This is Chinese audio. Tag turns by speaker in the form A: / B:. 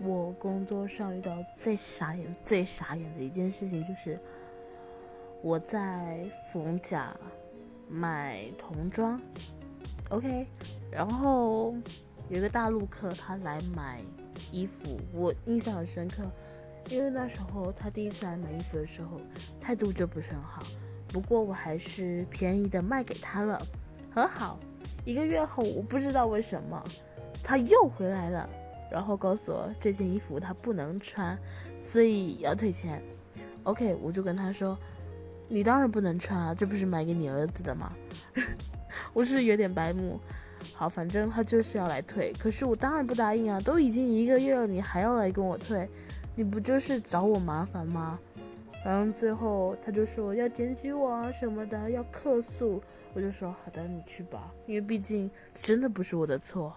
A: 我工作上遇到最傻眼、最傻眼的一件事情就是，我在逢甲买童装，OK，然后有个大陆客他来买衣服，我印象很深刻，因为那时候他第一次来买衣服的时候态度就不是很好，不过我还是便宜的卖给他了，很好。一个月后，我不知道为什么他又回来了。然后告诉我这件衣服他不能穿，所以要退钱。OK，我就跟他说：“你当然不能穿啊，这不是买给你儿子的吗？” 我是有点白目。好，反正他就是要来退，可是我当然不答应啊！都已经一个月了，你还要来跟我退，你不就是找我麻烦吗？然后最后他就说要检举我什么的，要客诉。我就说好的，你去吧，因为毕竟真的不是我的错。